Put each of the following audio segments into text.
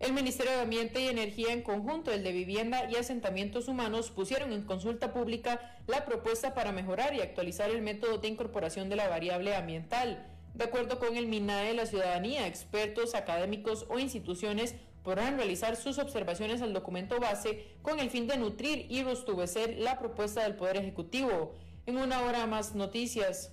El Ministerio de Ambiente y Energía en conjunto, el de Vivienda y Asentamientos Humanos pusieron en consulta pública la propuesta para mejorar y actualizar el método de incorporación de la variable ambiental. De acuerdo con el MINAE, la ciudadanía, expertos, académicos o instituciones podrán realizar sus observaciones al documento base con el fin de nutrir y rostubecer la propuesta del Poder Ejecutivo. En una hora más noticias.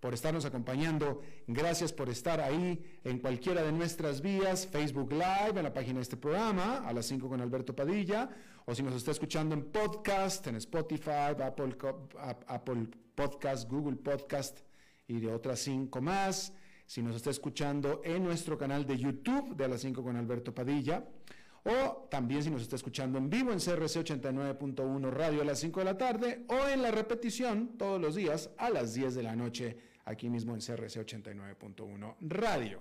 por estarnos acompañando. Gracias por estar ahí en cualquiera de nuestras vías, Facebook Live, en la página de este programa, a las 5 con Alberto Padilla, o si nos está escuchando en podcast, en Spotify, Apple, Apple Podcast, Google Podcast y de otras cinco más. Si nos está escuchando en nuestro canal de YouTube de a las 5 con Alberto Padilla o también si nos está escuchando en vivo en CRC 89.1 Radio a las 5 de la tarde o en la repetición todos los días a las 10 de la noche aquí mismo en CRC 89.1 Radio.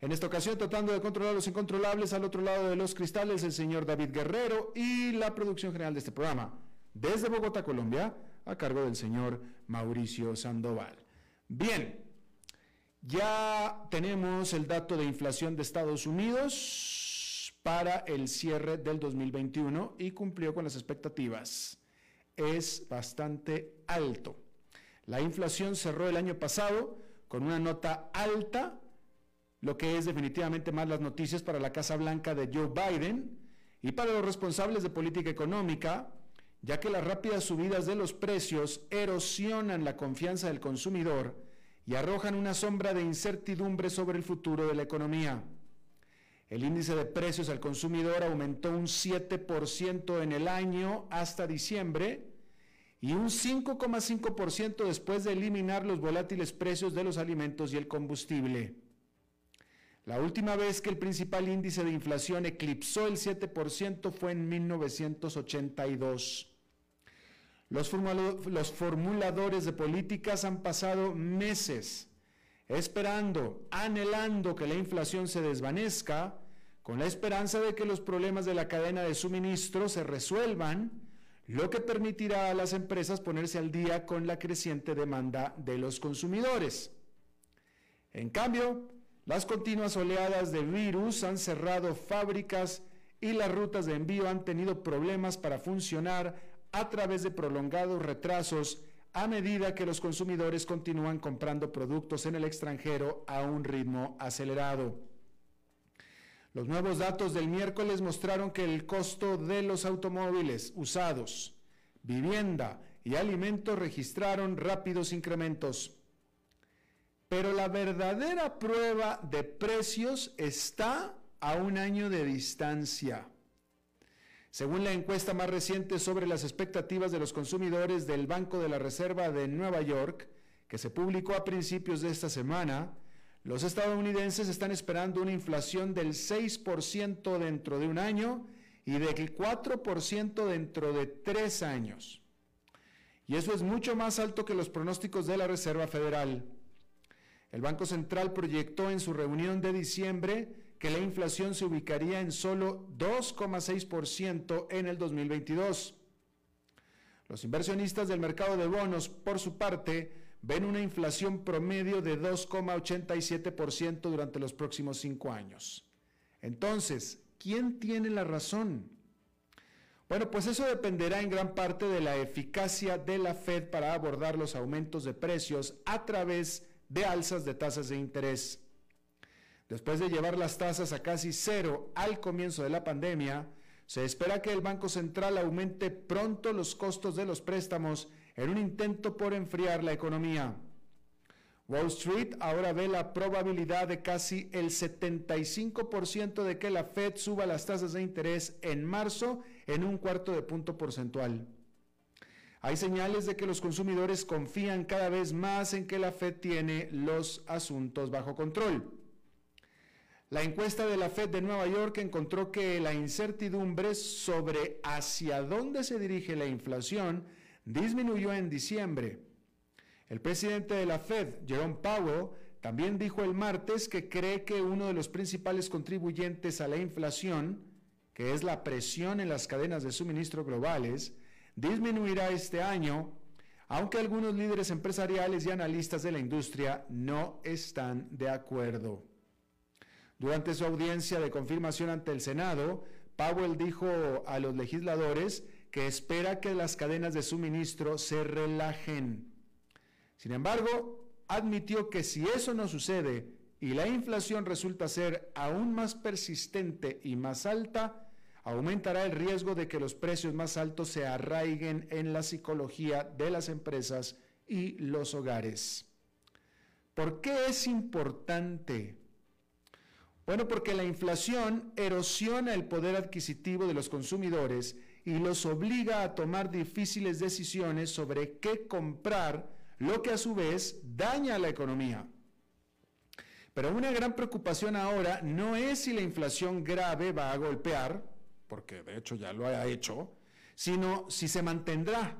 En esta ocasión tratando de controlar los incontrolables al otro lado de los cristales el señor David Guerrero y la producción general de este programa desde Bogotá, Colombia, a cargo del señor Mauricio Sandoval. Bien, ya tenemos el dato de inflación de Estados Unidos para el cierre del 2021 y cumplió con las expectativas. Es bastante alto. La inflación cerró el año pasado con una nota alta, lo que es definitivamente más las noticias para la Casa Blanca de Joe Biden y para los responsables de política económica, ya que las rápidas subidas de los precios erosionan la confianza del consumidor y arrojan una sombra de incertidumbre sobre el futuro de la economía. El índice de precios al consumidor aumentó un 7% en el año hasta diciembre y un 5,5% después de eliminar los volátiles precios de los alimentos y el combustible. La última vez que el principal índice de inflación eclipsó el 7% fue en 1982. Los, formuladores de políticas han pasado meses esperando, anhelando que la inflación se desvanezca, con la esperanza de que los problemas de la cadena de suministro se resuelvan, lo que permitirá a las empresas ponerse al día con la creciente demanda de los consumidores. En cambio, las continuas oleadas de virus han cerrado fábricas y las rutas de envío han tenido problemas para funcionar a través de prolongados retrasos a medida que los consumidores continúan comprando productos en el extranjero a un ritmo acelerado. Los nuevos datos del miércoles mostraron que el costo de los automóviles usados, vivienda y alimentos registraron rápidos incrementos. Pero la verdadera prueba de precios está a un año de distancia. Según la encuesta más reciente sobre las expectativas de los consumidores del Banco de la Reserva de Nueva York, que se publicó a principios de esta semana, los estadounidenses están esperando una inflación del 6% dentro de un año y del 4% dentro de tres años. Y eso es mucho más alto que los pronósticos de la Reserva Federal. El Banco Central proyectó en su reunión de diciembre que la inflación se ubicaría en solo 2,6% en el 2022. Los inversionistas del mercado de bonos, por su parte, ven una inflación promedio de 2,87% durante los próximos cinco años. Entonces, ¿quién tiene la razón? Bueno, pues eso dependerá en gran parte de la eficacia de la Fed para abordar los aumentos de precios a través de alzas de tasas de interés. Después de llevar las tasas a casi cero al comienzo de la pandemia, se espera que el Banco Central aumente pronto los costos de los préstamos en un intento por enfriar la economía. Wall Street ahora ve la probabilidad de casi el 75% de que la Fed suba las tasas de interés en marzo en un cuarto de punto porcentual. Hay señales de que los consumidores confían cada vez más en que la Fed tiene los asuntos bajo control. La encuesta de la Fed de Nueva York encontró que la incertidumbre sobre hacia dónde se dirige la inflación disminuyó en diciembre el presidente de la Fed, Jerome Powell, también dijo el martes que cree que uno de los principales contribuyentes a la inflación, que es la presión en las cadenas de suministro globales, disminuirá este año, aunque algunos líderes empresariales y analistas de la industria no están de acuerdo. Durante su audiencia de confirmación ante el Senado, Powell dijo a los legisladores que espera que las cadenas de suministro se relajen sin embargo, admitió que si eso no sucede y la inflación resulta ser aún más persistente y más alta, aumentará el riesgo de que los precios más altos se arraiguen en la psicología de las empresas y los hogares. ¿Por qué es importante? Bueno, porque la inflación erosiona el poder adquisitivo de los consumidores y los obliga a tomar difíciles decisiones sobre qué comprar lo que a su vez daña la economía. Pero una gran preocupación ahora no es si la inflación grave va a golpear, porque de hecho ya lo ha hecho, sino si se mantendrá,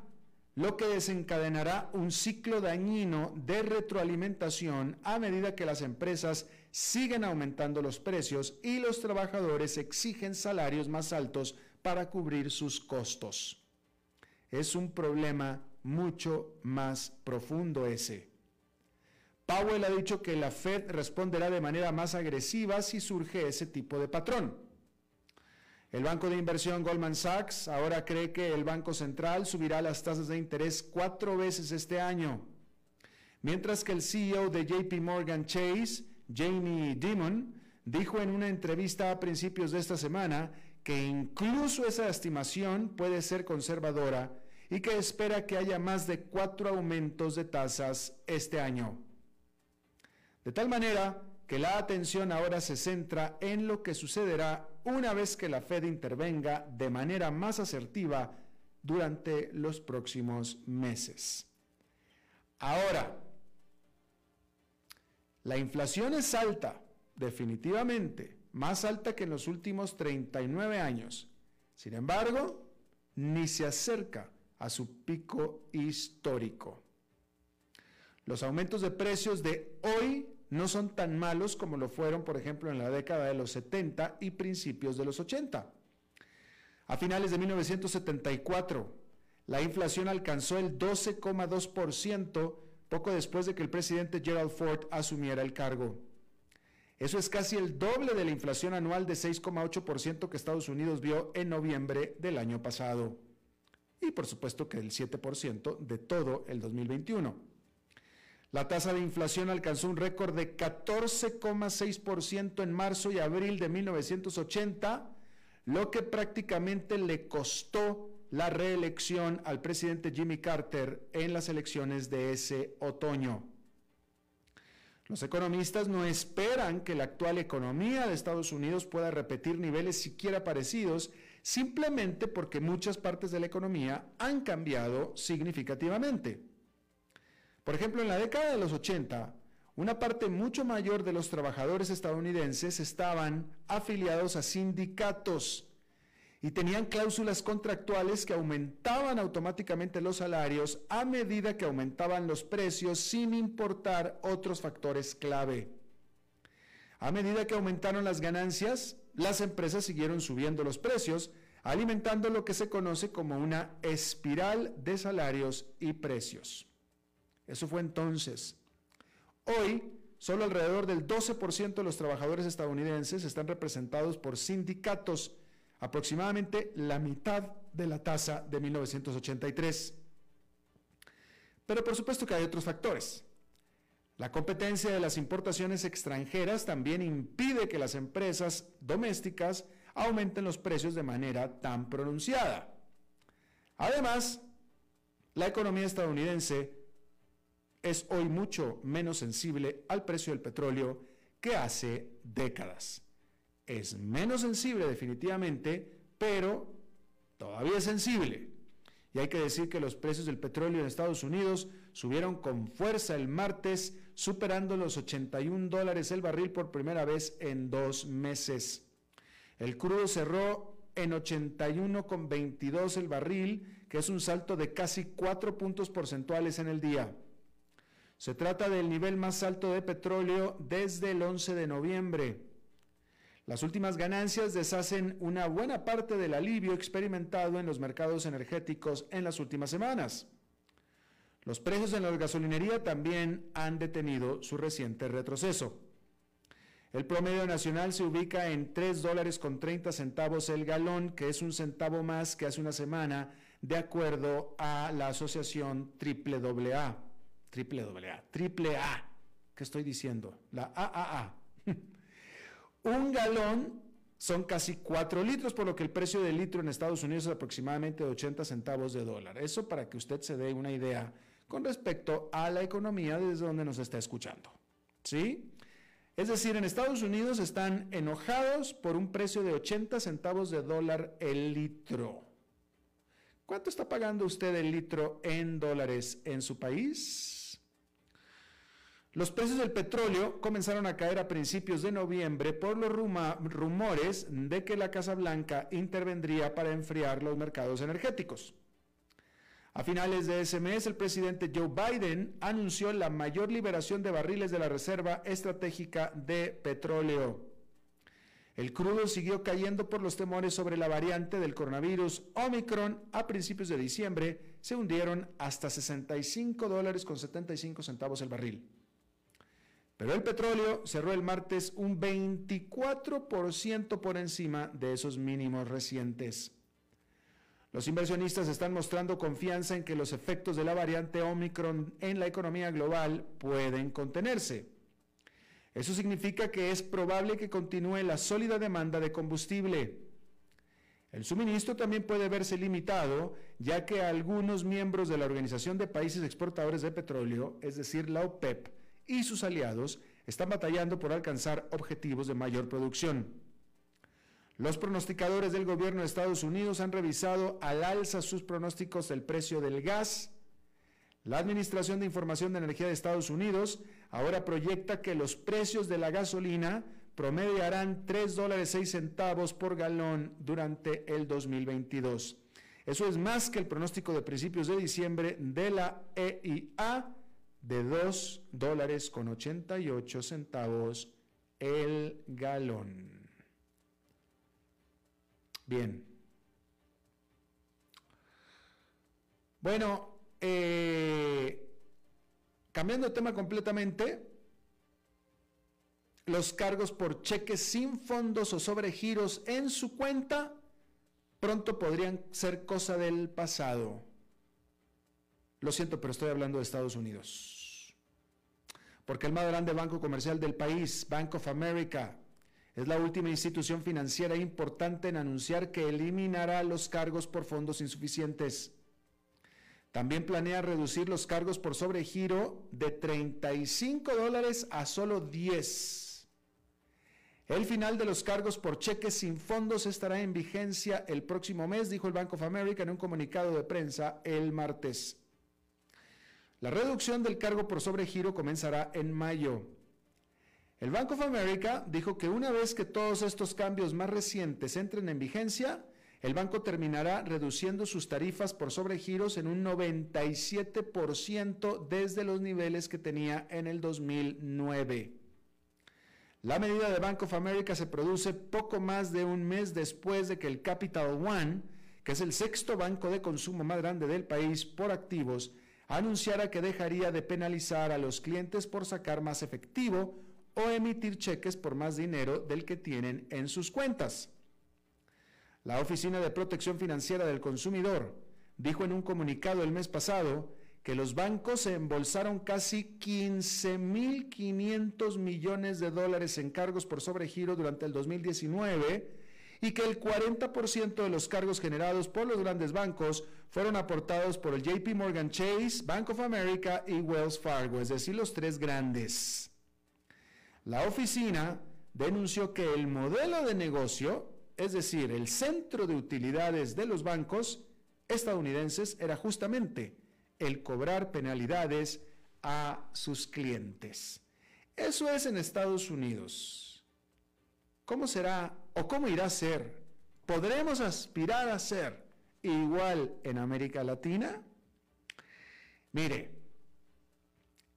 lo que desencadenará un ciclo dañino de retroalimentación a medida que las empresas siguen aumentando los precios y los trabajadores exigen salarios más altos para cubrir sus costos. Es un problema mucho más profundo ese. Powell ha dicho que la Fed responderá de manera más agresiva si surge ese tipo de patrón. El banco de inversión Goldman Sachs ahora cree que el Banco Central subirá las tasas de interés cuatro veces este año, mientras que el CEO de JP Morgan Chase, Jamie Dimon, dijo en una entrevista a principios de esta semana que incluso esa estimación puede ser conservadora y que espera que haya más de cuatro aumentos de tasas este año. De tal manera que la atención ahora se centra en lo que sucederá una vez que la Fed intervenga de manera más asertiva durante los próximos meses. Ahora, la inflación es alta, definitivamente, más alta que en los últimos 39 años. Sin embargo, ni se acerca a su pico histórico. Los aumentos de precios de hoy no son tan malos como lo fueron, por ejemplo, en la década de los 70 y principios de los 80. A finales de 1974, la inflación alcanzó el 12,2% poco después de que el presidente Gerald Ford asumiera el cargo. Eso es casi el doble de la inflación anual de 6,8% que Estados Unidos vio en noviembre del año pasado y por supuesto que el 7% de todo el 2021. La tasa de inflación alcanzó un récord de 14,6% en marzo y abril de 1980, lo que prácticamente le costó la reelección al presidente Jimmy Carter en las elecciones de ese otoño. Los economistas no esperan que la actual economía de Estados Unidos pueda repetir niveles siquiera parecidos simplemente porque muchas partes de la economía han cambiado significativamente. Por ejemplo, en la década de los 80, una parte mucho mayor de los trabajadores estadounidenses estaban afiliados a sindicatos y tenían cláusulas contractuales que aumentaban automáticamente los salarios a medida que aumentaban los precios sin importar otros factores clave. A medida que aumentaron las ganancias, las empresas siguieron subiendo los precios, alimentando lo que se conoce como una espiral de salarios y precios. Eso fue entonces. Hoy, solo alrededor del 12% de los trabajadores estadounidenses están representados por sindicatos, aproximadamente la mitad de la tasa de 1983. Pero por supuesto que hay otros factores. La competencia de las importaciones extranjeras también impide que las empresas domésticas aumenten los precios de manera tan pronunciada. Además, la economía estadounidense es hoy mucho menos sensible al precio del petróleo que hace décadas. Es menos sensible definitivamente, pero todavía es sensible. Y hay que decir que los precios del petróleo en Estados Unidos subieron con fuerza el martes, superando los 81 dólares el barril por primera vez en dos meses. El crudo cerró en 81,22 el barril, que es un salto de casi 4 puntos porcentuales en el día. Se trata del nivel más alto de petróleo desde el 11 de noviembre. Las últimas ganancias deshacen una buena parte del alivio experimentado en los mercados energéticos en las últimas semanas. Los precios en la gasolinería también han detenido su reciente retroceso. El promedio nacional se ubica en 3 dólares con 30 centavos el galón, que es un centavo más que hace una semana, de acuerdo a la asociación triple AA. Triple AA, triple A. ¿Qué estoy diciendo? La AAA. Un galón son casi 4 litros, por lo que el precio del litro en Estados Unidos es aproximadamente de 80 centavos de dólar. Eso para que usted se dé una idea con respecto a la economía desde donde nos está escuchando. ¿Sí? Es decir, en Estados Unidos están enojados por un precio de 80 centavos de dólar el litro. ¿Cuánto está pagando usted el litro en dólares en su país? Los precios del petróleo comenzaron a caer a principios de noviembre por los rumores de que la Casa Blanca intervendría para enfriar los mercados energéticos. A finales de ese mes, el presidente Joe Biden anunció la mayor liberación de barriles de la Reserva Estratégica de Petróleo. El crudo siguió cayendo por los temores sobre la variante del coronavirus Omicron a principios de diciembre, se hundieron hasta 65 dólares con 75 centavos el barril. Pero el petróleo cerró el martes un 24% por encima de esos mínimos recientes. Los inversionistas están mostrando confianza en que los efectos de la variante Omicron en la economía global pueden contenerse. Eso significa que es probable que continúe la sólida demanda de combustible. El suministro también puede verse limitado, ya que algunos miembros de la Organización de Países Exportadores de Petróleo, es decir, la OPEP, y sus aliados, están batallando por alcanzar objetivos de mayor producción. Los pronosticadores del gobierno de Estados Unidos han revisado al alza sus pronósticos del precio del gas. La Administración de Información de Energía de Estados Unidos ahora proyecta que los precios de la gasolina promediarán 3 dólares 6 centavos por galón durante el 2022. Eso es más que el pronóstico de principios de diciembre de la EIA de 2 dólares con 88 centavos el galón. Bien. Bueno, eh, cambiando de tema completamente, los cargos por cheques sin fondos o sobregiros en su cuenta pronto podrían ser cosa del pasado. Lo siento, pero estoy hablando de Estados Unidos. Porque el más grande banco comercial del país, Bank of America, es la última institución financiera importante en anunciar que eliminará los cargos por fondos insuficientes. También planea reducir los cargos por sobregiro de 35 dólares a solo 10. El final de los cargos por cheques sin fondos estará en vigencia el próximo mes, dijo el Bank of America en un comunicado de prensa el martes. La reducción del cargo por sobregiro comenzará en mayo. El Bank of America dijo que una vez que todos estos cambios más recientes entren en vigencia, el banco terminará reduciendo sus tarifas por sobregiros en un 97% desde los niveles que tenía en el 2009. La medida de Bank of America se produce poco más de un mes después de que el Capital One, que es el sexto banco de consumo más grande del país por activos, anunciara que dejaría de penalizar a los clientes por sacar más efectivo o emitir cheques por más dinero del que tienen en sus cuentas. La Oficina de Protección Financiera del Consumidor dijo en un comunicado el mes pasado que los bancos embolsaron casi 15.500 millones de dólares en cargos por sobregiro durante el 2019 y que el 40% de los cargos generados por los grandes bancos fueron aportados por el JP Morgan Chase, Bank of America y Wells Fargo, es decir, los tres grandes. La oficina denunció que el modelo de negocio, es decir, el centro de utilidades de los bancos estadounidenses, era justamente el cobrar penalidades a sus clientes. Eso es en Estados Unidos. ¿Cómo será o cómo irá a ser? ¿Podremos aspirar a ser igual en América Latina? Mire,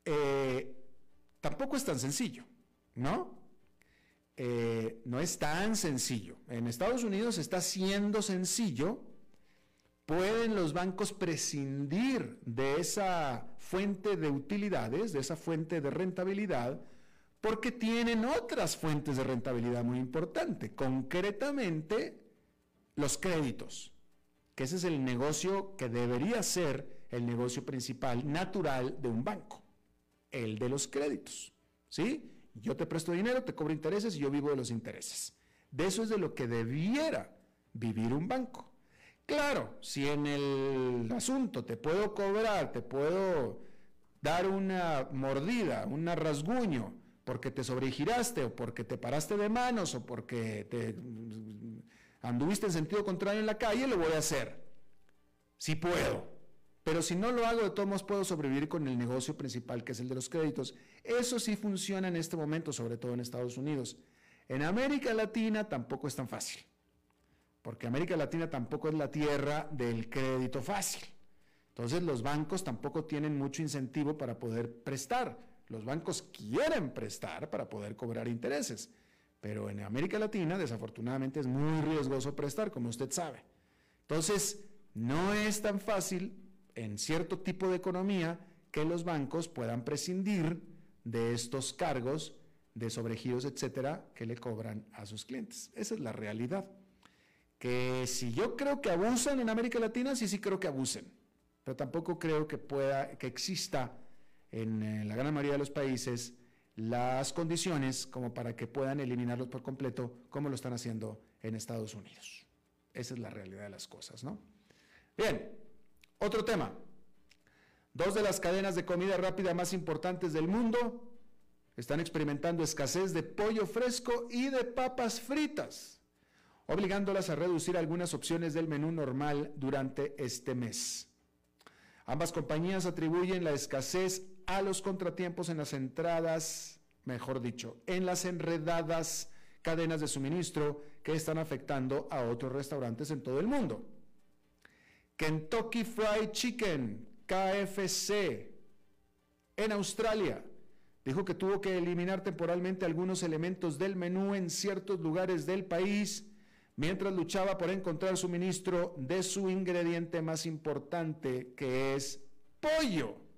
eh, tampoco es tan sencillo. ¿no? Eh, no es tan sencillo. En Estados Unidos está siendo sencillo. Pueden los bancos prescindir de esa fuente de utilidades, de esa fuente de rentabilidad, porque tienen otras fuentes de rentabilidad muy importantes, concretamente los créditos, que ese es el negocio que debería ser el negocio principal natural de un banco, el de los créditos, ¿sí? Yo te presto dinero, te cobro intereses y yo vivo de los intereses. De eso es de lo que debiera vivir un banco. Claro, si en el asunto te puedo cobrar, te puedo dar una mordida, un rasguño, porque te sobregiraste o porque te paraste de manos o porque te anduviste en sentido contrario en la calle, lo voy a hacer. Si puedo. Pero si no lo hago, de todos modos puedo sobrevivir con el negocio principal, que es el de los créditos. Eso sí funciona en este momento, sobre todo en Estados Unidos. En América Latina tampoco es tan fácil, porque América Latina tampoco es la tierra del crédito fácil. Entonces los bancos tampoco tienen mucho incentivo para poder prestar. Los bancos quieren prestar para poder cobrar intereses, pero en América Latina desafortunadamente es muy riesgoso prestar, como usted sabe. Entonces, no es tan fácil en cierto tipo de economía que los bancos puedan prescindir de estos cargos de sobregiros, etcétera, que le cobran a sus clientes. Esa es la realidad. Que si yo creo que abusan en América Latina, sí, sí creo que abusen, pero tampoco creo que pueda, que exista en, en la gran mayoría de los países las condiciones como para que puedan eliminarlos por completo, como lo están haciendo en Estados Unidos. Esa es la realidad de las cosas, ¿no? Bien, otro tema. Dos de las cadenas de comida rápida más importantes del mundo están experimentando escasez de pollo fresco y de papas fritas, obligándolas a reducir algunas opciones del menú normal durante este mes. Ambas compañías atribuyen la escasez a los contratiempos en las entradas, mejor dicho, en las enredadas cadenas de suministro que están afectando a otros restaurantes en todo el mundo. Kentucky Fried Chicken, KFC, en Australia. Dijo que tuvo que eliminar temporalmente algunos elementos del menú en ciertos lugares del país mientras luchaba por encontrar suministro de su ingrediente más importante, que es pollo.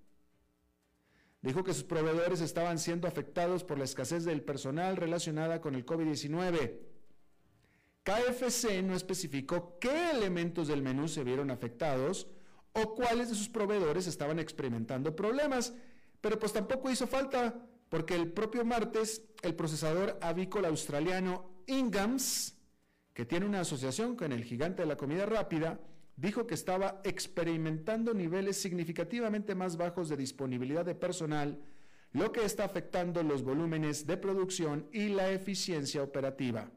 Dijo que sus proveedores estaban siendo afectados por la escasez del personal relacionada con el COVID-19 KFC no especificó qué elementos del menú se vieron afectados o cuáles de sus proveedores estaban experimentando problemas, pero pues tampoco hizo falta porque el propio martes el procesador avícola australiano Ingams, que tiene una asociación con el gigante de la comida rápida, dijo que estaba experimentando niveles significativamente más bajos de disponibilidad de personal, lo que está afectando los volúmenes de producción y la eficiencia operativa.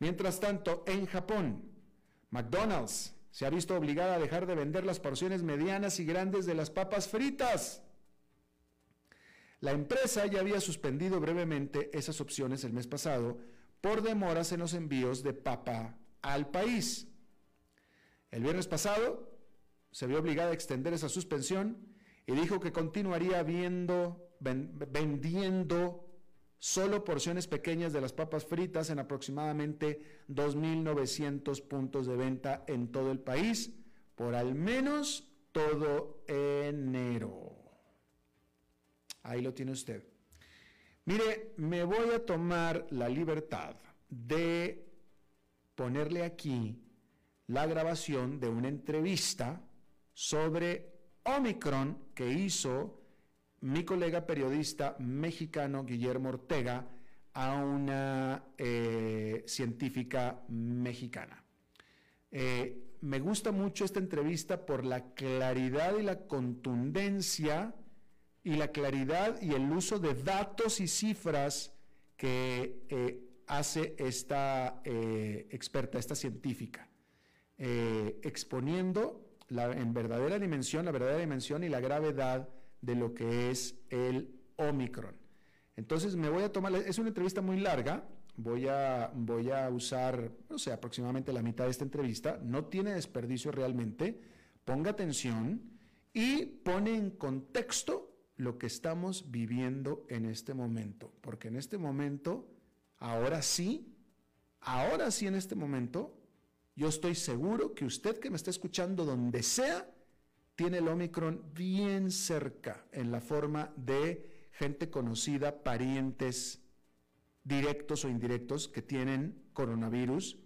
Mientras tanto, en Japón, McDonald's se ha visto obligada a dejar de vender las porciones medianas y grandes de las papas fritas. La empresa ya había suspendido brevemente esas opciones el mes pasado por demoras en los envíos de papa al país. El viernes pasado se vio obligada a extender esa suspensión y dijo que continuaría vendiendo solo porciones pequeñas de las papas fritas en aproximadamente 2.900 puntos de venta en todo el país por al menos todo enero. Ahí lo tiene usted. Mire, me voy a tomar la libertad de ponerle aquí la grabación de una entrevista sobre Omicron que hizo mi colega periodista mexicano Guillermo Ortega a una eh, científica mexicana. Eh, me gusta mucho esta entrevista por la claridad y la contundencia y la claridad y el uso de datos y cifras que eh, hace esta experta, esta científica, exponiendo en verdadera dimensión, la verdadera dimensión y la gravedad de lo que es el Omicron. Entonces me voy a tomar, es una entrevista muy larga, voy a, voy a usar, no sé, aproximadamente la mitad de esta entrevista, no tiene desperdicio realmente, ponga atención y pone en contexto lo que estamos viviendo en este momento, porque en este momento, ahora sí, ahora sí en este momento, yo estoy seguro que usted que me está escuchando donde sea, tiene el Omicron bien cerca en la forma de gente conocida, parientes directos o indirectos que tienen coronavirus,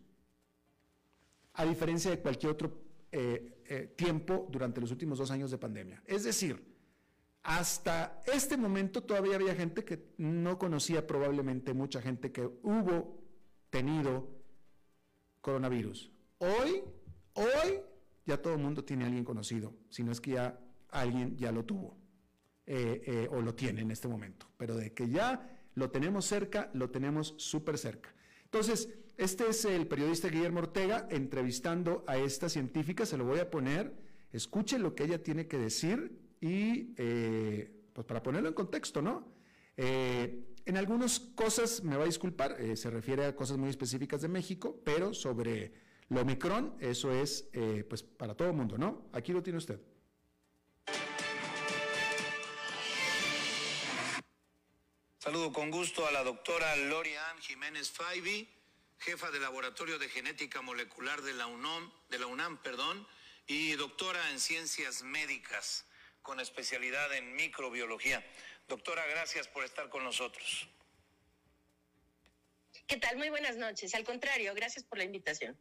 a diferencia de cualquier otro eh, eh, tiempo durante los últimos dos años de pandemia. Es decir, hasta este momento todavía había gente que no conocía probablemente mucha gente que hubo tenido coronavirus. Hoy, hoy ya todo el mundo tiene a alguien conocido, si no es que ya alguien ya lo tuvo eh, eh, o lo tiene en este momento, pero de que ya lo tenemos cerca, lo tenemos súper cerca. Entonces, este es el periodista Guillermo Ortega entrevistando a esta científica, se lo voy a poner, escuche lo que ella tiene que decir y eh, pues para ponerlo en contexto, ¿no? en algunas cosas me va a disculpar, se refiere a cosas muy específicas de México, pero sobre lo Omicron, eso es eh, pues para todo el mundo, ¿no? Aquí lo tiene usted. Saludo con gusto a la doctora Lorian Jiménez Faibi, jefa del Laboratorio de Genética Molecular de la UNAM, de la UNAM perdón, y doctora en Ciencias Médicas con especialidad en microbiología. Doctora, gracias por estar con nosotros. ¿Qué tal? Muy buenas noches. Al contrario, gracias por la invitación.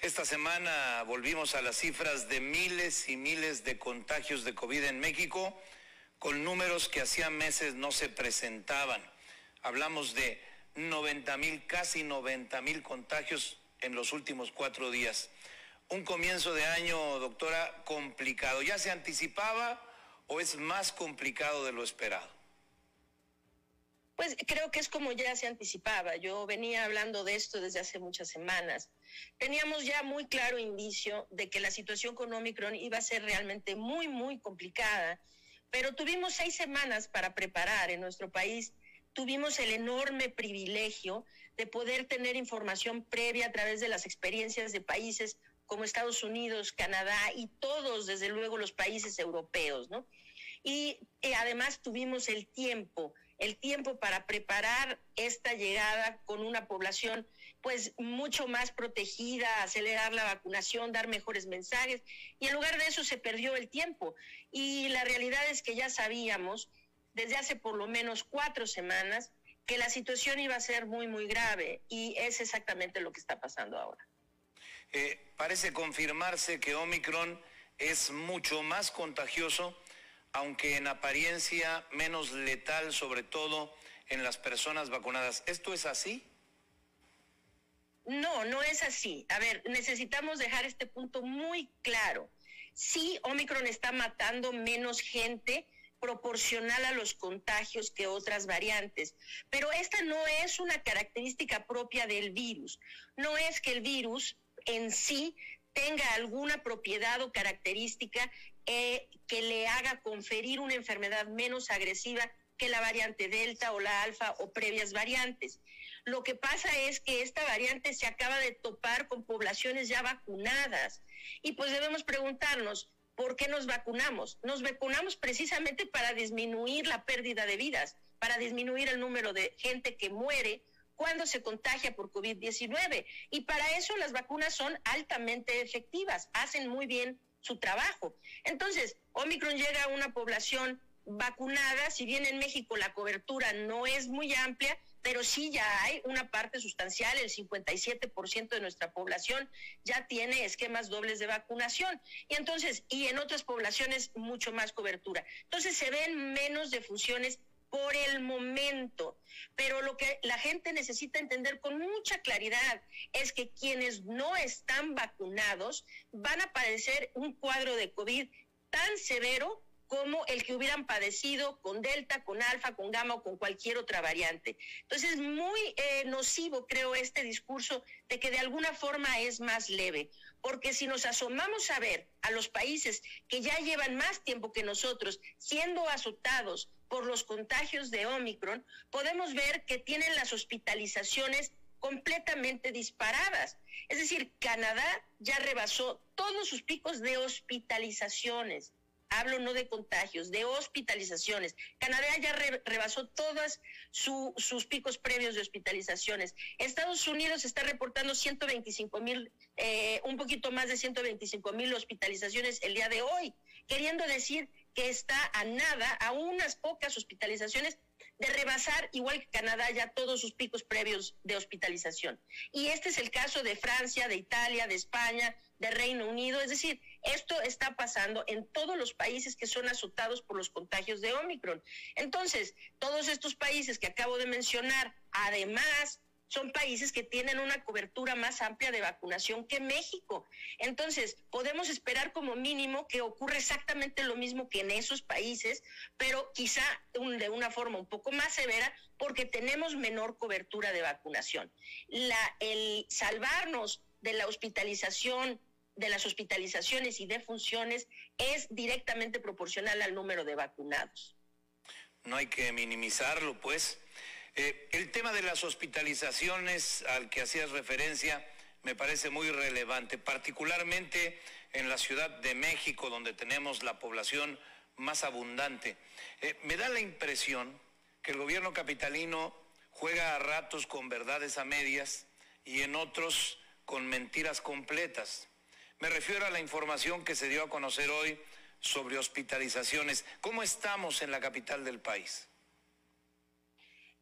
Esta semana volvimos a las cifras de miles y miles de contagios de COVID en México, con números que hacía meses no se presentaban. Hablamos de 90 mil, casi 90 mil contagios en los últimos cuatro días. Un comienzo de año, doctora, complicado. ¿Ya se anticipaba o es más complicado de lo esperado? Pues creo que es como ya se anticipaba. Yo venía hablando de esto desde hace muchas semanas. Teníamos ya muy claro indicio de que la situación con Omicron iba a ser realmente muy, muy complicada, pero tuvimos seis semanas para preparar en nuestro país. Tuvimos el enorme privilegio de poder tener información previa a través de las experiencias de países como Estados Unidos, Canadá y todos, desde luego, los países europeos, ¿no? Y eh, además tuvimos el tiempo el tiempo para preparar esta llegada con una población pues mucho más protegida, acelerar la vacunación, dar mejores mensajes y en lugar de eso se perdió el tiempo. Y la realidad es que ya sabíamos desde hace por lo menos cuatro semanas que la situación iba a ser muy, muy grave y es exactamente lo que está pasando ahora. Eh, parece confirmarse que Omicron es mucho más contagioso aunque en apariencia menos letal, sobre todo en las personas vacunadas. ¿Esto es así? No, no es así. A ver, necesitamos dejar este punto muy claro. Sí, Omicron está matando menos gente proporcional a los contagios que otras variantes, pero esta no es una característica propia del virus. No es que el virus en sí tenga alguna propiedad o característica eh, que le haga conferir una enfermedad menos agresiva que la variante Delta o la Alfa o previas variantes. Lo que pasa es que esta variante se acaba de topar con poblaciones ya vacunadas y pues debemos preguntarnos, ¿por qué nos vacunamos? Nos vacunamos precisamente para disminuir la pérdida de vidas, para disminuir el número de gente que muere cuando se contagia por COVID-19. Y para eso las vacunas son altamente efectivas, hacen muy bien su trabajo. Entonces, Omicron llega a una población vacunada, si bien en México la cobertura no es muy amplia, pero sí ya hay una parte sustancial, el 57% de nuestra población ya tiene esquemas dobles de vacunación. Y entonces, y en otras poblaciones mucho más cobertura. Entonces se ven menos defunciones por el momento. Pero lo que la gente necesita entender con mucha claridad es que quienes no están vacunados van a padecer un cuadro de COVID tan severo como el que hubieran padecido con Delta, con Alfa, con Gamma o con cualquier otra variante. Entonces es muy eh, nocivo, creo, este discurso de que de alguna forma es más leve, porque si nos asomamos a ver a los países que ya llevan más tiempo que nosotros siendo azotados por los contagios de Omicron, podemos ver que tienen las hospitalizaciones completamente disparadas. Es decir, Canadá ya rebasó todos sus picos de hospitalizaciones hablo no de contagios, de hospitalizaciones. Canadá ya rebasó todos sus picos previos de hospitalizaciones. Estados Unidos está reportando 125 mil, eh, un poquito más de 125 mil hospitalizaciones el día de hoy, queriendo decir que está a nada, a unas pocas hospitalizaciones de rebasar, igual que Canadá, ya todos sus picos previos de hospitalización. Y este es el caso de Francia, de Italia, de España, de Reino Unido. Es decir, esto está pasando en todos los países que son azotados por los contagios de Omicron. Entonces, todos estos países que acabo de mencionar, además son países que tienen una cobertura más amplia de vacunación que México. Entonces, podemos esperar como mínimo que ocurra exactamente lo mismo que en esos países, pero quizá de una forma un poco más severa porque tenemos menor cobertura de vacunación. El salvarnos de la hospitalización, de las hospitalizaciones y defunciones es directamente proporcional al número de vacunados. No hay que minimizarlo, pues. Eh, el tema de las hospitalizaciones al que hacías referencia me parece muy relevante, particularmente en la Ciudad de México, donde tenemos la población más abundante. Eh, me da la impresión que el gobierno capitalino juega a ratos con verdades a medias y en otros con mentiras completas. Me refiero a la información que se dio a conocer hoy sobre hospitalizaciones. ¿Cómo estamos en la capital del país?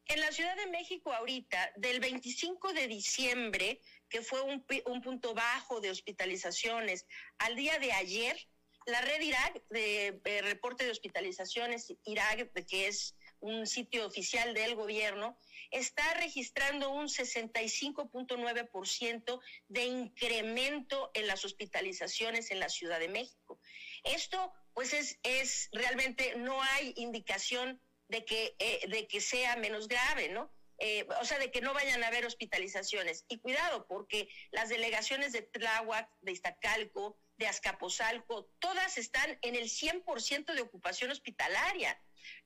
En la Ciudad de México ahorita, del 25 de diciembre, que fue un, punto bajo de hospitalizaciones, al día de ayer, la red Irak de, reporte de hospitalizaciones, Irak, que es un sitio oficial del gobierno, está registrando un 65.9% de incremento en las hospitalizaciones en la Ciudad de México. Esto, pues, es, es realmente, no hay indicación de que, eh, de que sea menos grave, ¿no? Eh, o sea, de que no vayan a haber hospitalizaciones. Y cuidado, porque las delegaciones de Tláhuac, de Iztacalco, de Azcapotzalco, todas están en el 100% de ocupación hospitalaria.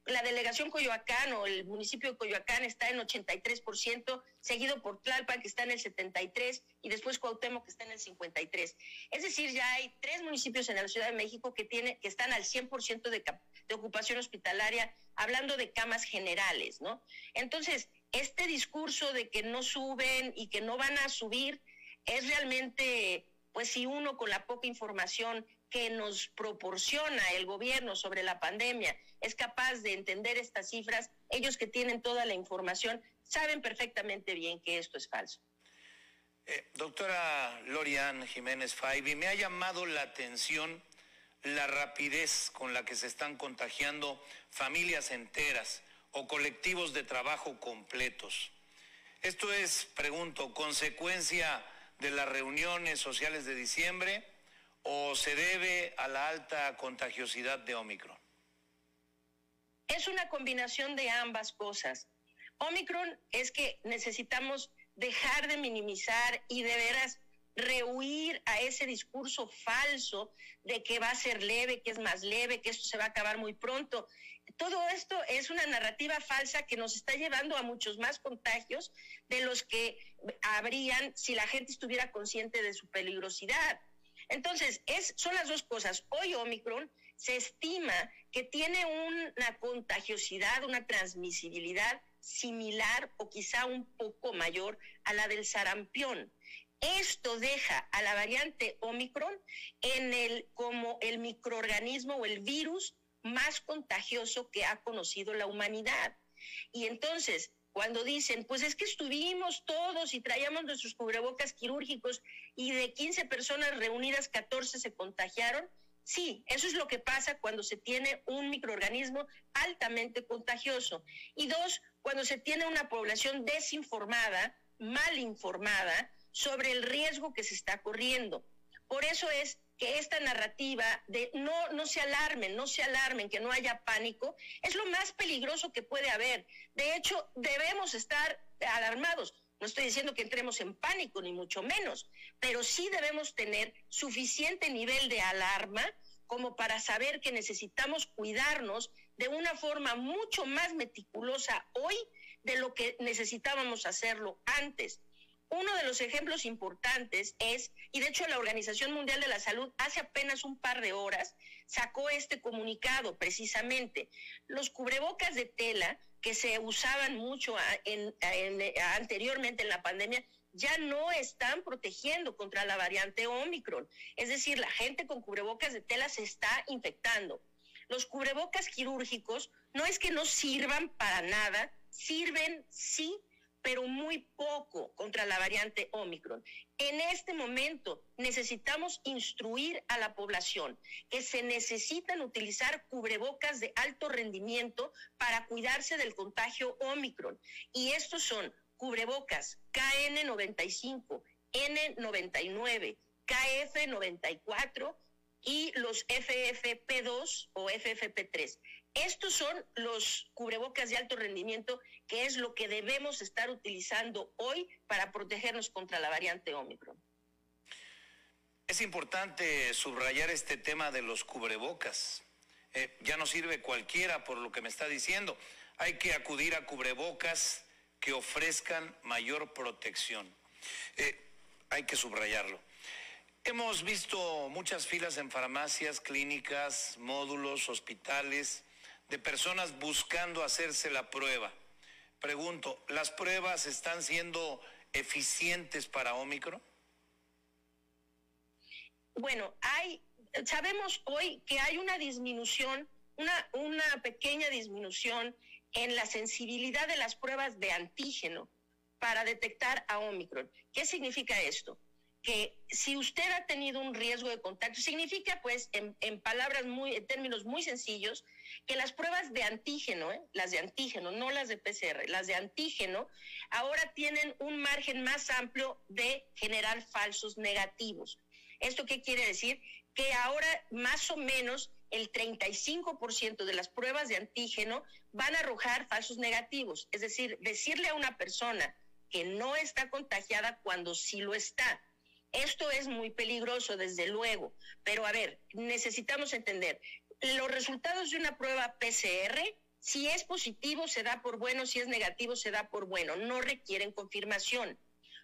La delegación Coyoacán o el municipio de Coyoacán está en 83%, seguido por Tlalpan, que está en el 73%, y después Cuauhtémoc, que está en el 53%. Es decir, ya hay tres municipios en la Ciudad de México que, tiene, que están al 100% de, de ocupación hospitalaria, hablando de camas generales, ¿no? Entonces, este discurso de que no suben y que no van a subir es realmente pues si uno con la poca información que nos proporciona el gobierno sobre la pandemia es capaz de entender estas cifras, ellos que tienen toda la información saben perfectamente bien que esto es falso. Eh, doctora Lorian Jiménez Faibi, me ha llamado la atención la rapidez con la que se están contagiando familias enteras o colectivos de trabajo completos. Esto es, pregunto, consecuencia de las reuniones sociales de diciembre o se debe a la alta contagiosidad de Omicron? Es una combinación de ambas cosas. Omicron es que necesitamos dejar de minimizar y de veras rehuir a ese discurso falso de que va a ser leve, que es más leve, que esto se va a acabar muy pronto. Todo esto es una narrativa falsa que nos está llevando a muchos más contagios de los que habrían si la gente estuviera consciente de su peligrosidad. Entonces, es, son las dos cosas. Hoy Omicron se estima que tiene una contagiosidad, una transmisibilidad similar o quizá un poco mayor a la del sarampión. Esto deja a la variante Omicron en el, como el microorganismo o el virus más contagioso que ha conocido la humanidad. Y entonces, cuando dicen, pues es que estuvimos todos y traíamos nuestros cubrebocas quirúrgicos y de 15 personas reunidas, 14 se contagiaron, Sí, eso es lo que pasa cuando se tiene un microorganismo altamente contagioso. Y dos, cuando se tiene una población desinformada, mal informada sobre el riesgo que se está corriendo. Por eso es que esta narrativa de no, no se alarmen, no se alarmen, que no haya pánico, es lo más peligroso que puede haber. De hecho, debemos estar alarmados. No estoy diciendo que entremos en pánico, ni mucho menos, pero sí debemos tener suficiente nivel de alarma como para saber que necesitamos cuidarnos de una forma mucho más meticulosa hoy de lo que necesitábamos hacerlo antes. Uno de los ejemplos importantes es, y de hecho la Organización Mundial de la Salud hace apenas un par de horas sacó este comunicado precisamente, los cubrebocas de tela que se usaban mucho anteriormente en la pandemia ya no están protegiendo contra la variante Omicron. Es decir, la gente con cubrebocas de tela se está infectando. Los cubrebocas quirúrgicos no es que no sirvan para nada, sirven sí pero muy poco contra la variante Omicron. En este momento necesitamos instruir a la población que se necesitan utilizar cubrebocas de alto rendimiento para cuidarse del contagio Omicron. Y estos son cubrebocas KN95, N99, KF94 y los FFP2 o FFP3. Estos son los cubrebocas de alto rendimiento, que es lo que debemos estar utilizando hoy para protegernos contra la variante Omicron. Es importante subrayar este tema de los cubrebocas. Eh, ya no sirve cualquiera por lo que me está diciendo. Hay que acudir a cubrebocas que ofrezcan mayor protección. Eh, hay que subrayarlo. Hemos visto muchas filas en farmacias, clínicas, módulos, hospitales de personas buscando hacerse la prueba. Pregunto, ¿las pruebas están siendo eficientes para Omicron? Bueno, hay, sabemos hoy que hay una disminución, una, pequeña disminución en la sensibilidad de las pruebas de antígeno para detectar a Omicron. ¿Qué significa esto? que si usted ha tenido un riesgo de contacto, significa pues en, palabras muy, en términos muy sencillos, que las pruebas de antígeno, ¿eh? las de antígeno, no las de PCR, las de antígeno, ahora tienen un margen más amplio de generar falsos negativos. ¿Esto qué quiere decir? Que ahora más o menos el 35% de las pruebas de antígeno van a arrojar falsos negativos. Es decir, decirle a una persona que no está contagiada cuando sí lo está esto es muy peligroso, desde luego, pero a ver, necesitamos entender, los resultados de una prueba PCR, si es positivo se da por bueno, si es negativo se da por bueno, no requieren confirmación.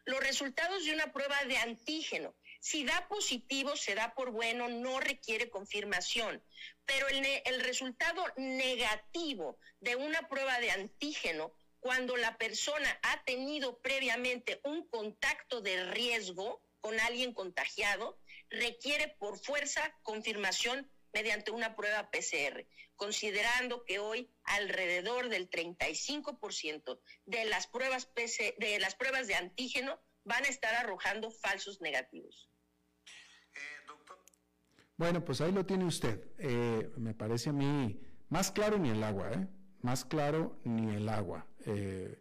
Los resultados de una prueba de antígeno, si da positivo se da por bueno, no requiere confirmación. Pero el, el resultado negativo de una prueba de antígeno, cuando la persona ha tenido previamente un contacto de riesgo, con alguien contagiado requiere por fuerza confirmación mediante una prueba PCR, considerando que hoy alrededor del 35% de las pruebas PC, de las pruebas de antígeno van a estar arrojando falsos negativos. Bueno, pues ahí lo tiene usted. Eh, me parece a mí más claro ni el agua, ¿eh? Más claro ni el agua. Eh,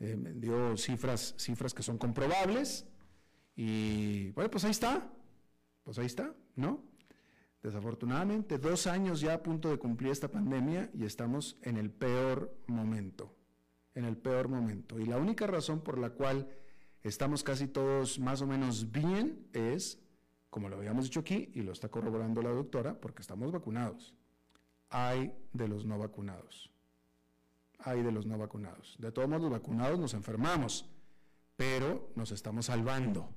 eh dio cifras, cifras que son comprobables y bueno, pues ahí está, pues ahí está, ¿no? Desafortunadamente, dos años ya a punto de cumplir esta pandemia y estamos en el peor momento, en el peor momento. Y la única razón por la cual estamos casi todos más o menos bien es, como lo habíamos dicho aquí, y lo está corroborando la doctora, porque estamos vacunados. Hay de los no vacunados. Hay de los no vacunados. De todos modos, los vacunados nos enfermamos, pero nos estamos salvando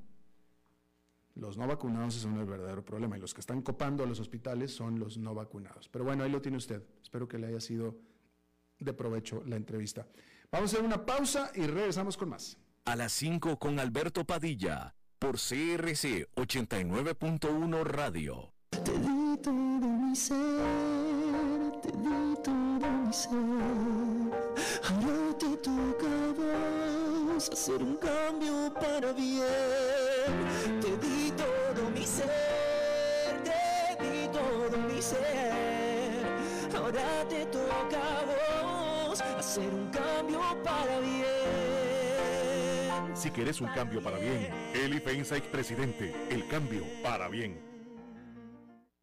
Los no vacunados son el verdadero problema y los que están copando a los hospitales son los no vacunados. Pero bueno, ahí lo tiene usted. Espero que le haya sido de provecho la entrevista. Vamos a hacer una pausa y regresamos con más. A las 5 con Alberto Padilla por CRC 89.1 Radio. Te di todo mi ser, te di todo mi ser. Ahora te toca hacer un cambio para bien. Te di todo mi ser, te di todo mi ser. Ahora te toca a vos hacer un cambio para bien. Si quieres un cambio para bien, Eli Feinstein, presidente, el cambio para bien.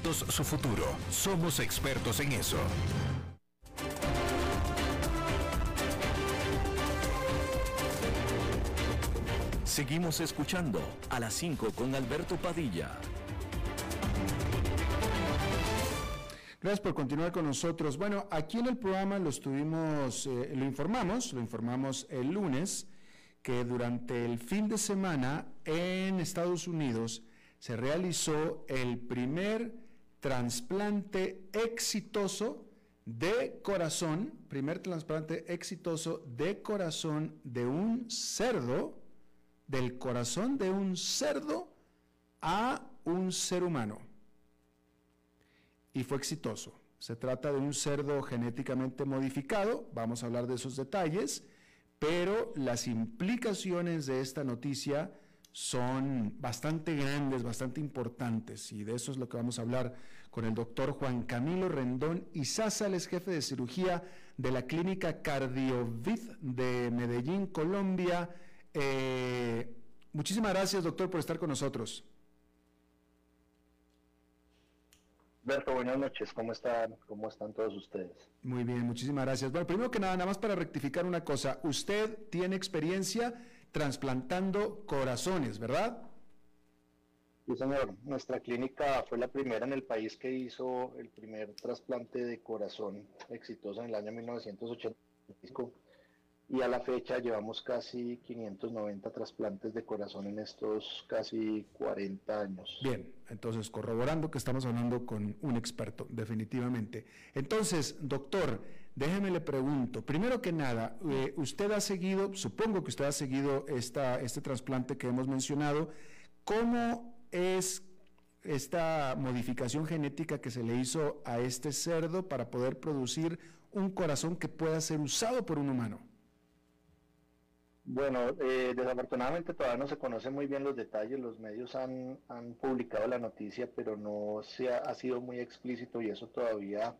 su futuro. Somos expertos en eso. Seguimos escuchando a las 5 con Alberto Padilla. Gracias por continuar con nosotros. Bueno, aquí en el programa lo estuvimos, eh, lo informamos, lo informamos el lunes, que durante el fin de semana en Estados Unidos se realizó el primer trasplante exitoso de corazón, primer trasplante exitoso de corazón de un cerdo, del corazón de un cerdo a un ser humano. Y fue exitoso. Se trata de un cerdo genéticamente modificado, vamos a hablar de esos detalles, pero las implicaciones de esta noticia son bastante grandes, bastante importantes, y de eso es lo que vamos a hablar con el doctor Juan Camilo Rendón Isásales, jefe de cirugía de la clínica Cardiovid de Medellín, Colombia. Eh, muchísimas gracias, doctor, por estar con nosotros. Alberto, buenas noches, ¿cómo están? ¿Cómo están todos ustedes? Muy bien, muchísimas gracias. Bueno, primero que nada, nada más para rectificar una cosa, usted tiene experiencia trasplantando corazones, ¿verdad? Sí, señor. Nuestra clínica fue la primera en el país que hizo el primer trasplante de corazón exitoso en el año 1985 y a la fecha llevamos casi 590 trasplantes de corazón en estos casi 40 años. Bien, entonces corroborando que estamos hablando con un experto, definitivamente. Entonces, doctor, déjeme le pregunto, primero que nada, eh, usted ha seguido, supongo que usted ha seguido esta, este trasplante que hemos mencionado, ¿cómo es esta modificación genética que se le hizo a este cerdo para poder producir un corazón que pueda ser usado por un humano? Bueno, eh, desafortunadamente todavía no se conocen muy bien los detalles, los medios han, publicado la noticia, pero no se ha, sido muy explícito y eso todavía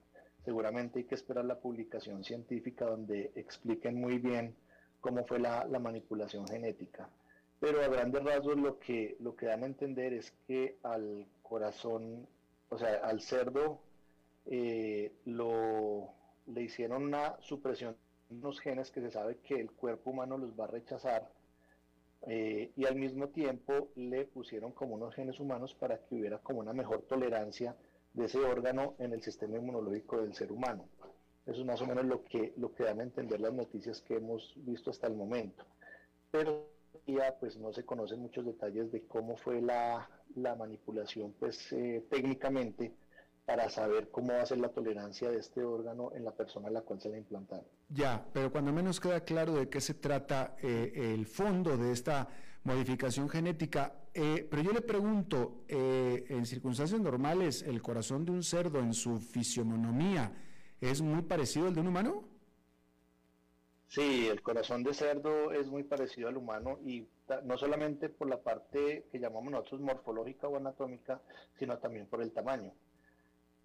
seguramente hay que esperar la publicación científica donde expliquen muy bien cómo fue la, manipulación genética. Pero a grandes rasgos lo que, lo que dan a entender es que al corazón, o sea, al cerdo, eh, lo, le hicieron una supresión unos genes que se sabe que el cuerpo humano los va a rechazar eh, y al mismo tiempo le pusieron como unos genes humanos para que hubiera como una mejor tolerancia de ese órgano en el sistema inmunológico del ser humano. Eso es más o menos lo que, lo que dan a entender las noticias que hemos visto hasta el momento. Pero ya pues no se conocen muchos detalles de cómo fue la, manipulación pues eh, técnicamente para saber cómo va a ser la tolerancia de este órgano en la persona a la cual se le implantaron. Ya, pero cuando menos queda claro de qué se trata eh, el fondo de esta modificación genética, eh, pero yo le pregunto, eh, en circunstancias normales, ¿el corazón de un cerdo en su fisionomía es muy parecido al de un humano? Sí, el corazón de cerdo es muy parecido al humano y no solamente por la parte que llamamos nosotros morfológica o anatómica, sino también por el tamaño.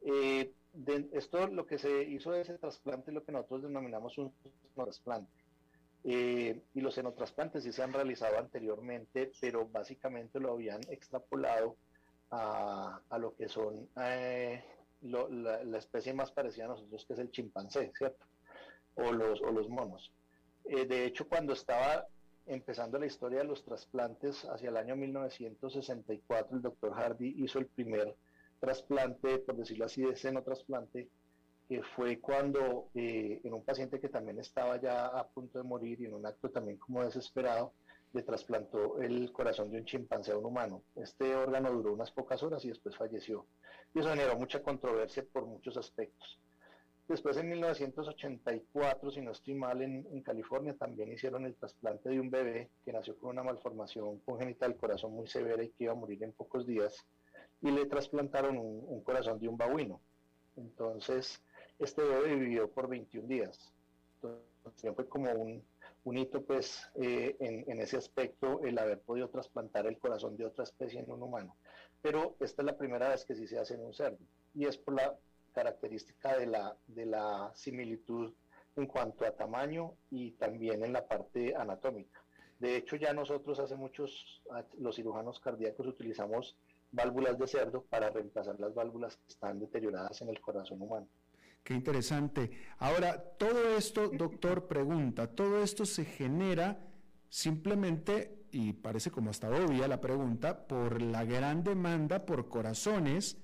Eh, esto lo que se hizo de ese trasplante lo que nosotros denominamos un trasplante. Eh, y los senotrasplantes sí se han realizado anteriormente, pero básicamente lo habían extrapolado a, lo que son eh, la, especie más parecida a nosotros, que es el chimpancé, ¿cierto? O los, o los monos. Eh, de hecho, cuando estaba empezando la historia de los trasplantes, hacia el año 1964, el doctor Hardy hizo el primer trasplante, por decirlo así, de senotrasplante, que fue cuando eh, en un paciente que también estaba ya a punto de morir y en un acto también como desesperado, le trasplantó el corazón de un chimpancé a un humano. Este órgano duró unas pocas horas y después falleció. Y eso generó mucha controversia por muchos aspectos. Después en 1984, si no estoy mal, en, California también hicieron el trasplante de un bebé que nació con una malformación congénita del corazón muy severa y que iba a morir en pocos días y le trasplantaron un, corazón de un babuino. Entonces, este bebé vivió por 21 días. Entonces, fue como un, hito, pues, eh, en, en, ese aspecto, el haber podido trasplantar el corazón de otra especie en un humano. Pero esta es la primera vez que sí se hace en un cerdo. Y es por la característica de la, de la similitud en cuanto a tamaño y también en la parte anatómica. De hecho, ya nosotros hace muchos, los cirujanos cardíacos utilizamos válvulas de cerdo para reemplazar las válvulas que están deterioradas en el corazón humano. Qué interesante. Ahora, todo esto, doctor, pregunta, todo esto se genera simplemente, y parece como hasta obvia la pregunta, por la gran demanda por corazones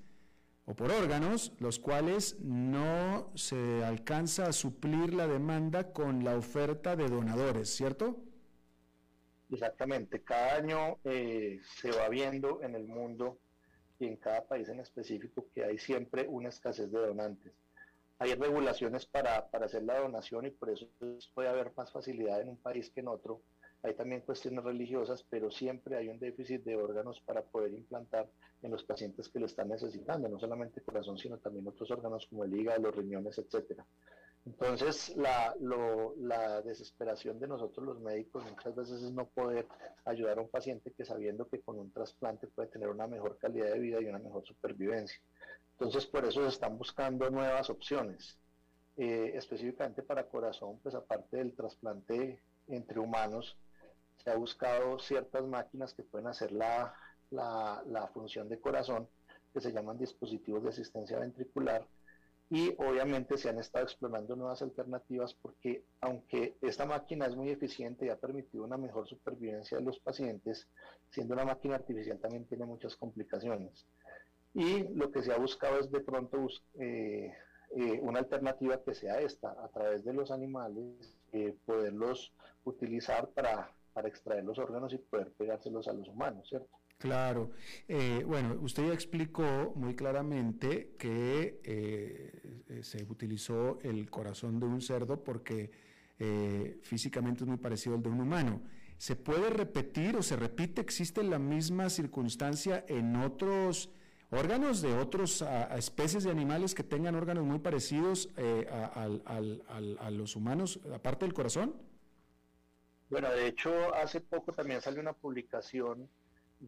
o por órganos, los cuales no se alcanza a suplir la demanda con la oferta de donadores, ¿cierto? Exactamente, cada año eh, se va viendo en el mundo y en cada país en específico que hay siempre una escasez de donantes. Hay regulaciones para, para hacer la donación y por eso puede haber más facilidad en un país que en otro hay también cuestiones religiosas, pero siempre hay un déficit de órganos para poder implantar en los pacientes que lo están necesitando, no solamente corazón, sino también otros órganos como el hígado, los riñones, etcétera. Entonces, la, la desesperación de nosotros los médicos muchas veces es no poder ayudar a un paciente que sabiendo que con un trasplante puede tener una mejor calidad de vida y una mejor supervivencia. Entonces, por eso se están buscando nuevas opciones. Eh, específicamente para corazón, pues aparte del trasplante entre humanos, se ha buscado ciertas máquinas que pueden hacer la, la, función de corazón, que se llaman dispositivos de asistencia ventricular, y obviamente se han estado explorando nuevas alternativas porque aunque esta máquina es muy eficiente y ha permitido una mejor supervivencia de los pacientes, siendo una máquina artificial también tiene muchas complicaciones. Y lo que se ha buscado es de pronto eh, eh, una alternativa que sea esta, a través de los animales, eh, poderlos utilizar para para extraer los órganos y poder pegárselos a los humanos, ¿cierto? Claro. Eh, bueno, usted ya explicó muy claramente que eh, se utilizó el corazón de un cerdo porque eh, físicamente es muy parecido al de un humano. ¿Se puede repetir o se repite, existe la misma circunstancia en otros órganos de otras especies de animales que tengan órganos muy parecidos a los humanos, aparte del corazón? Bueno, de hecho, hace poco también salió una publicación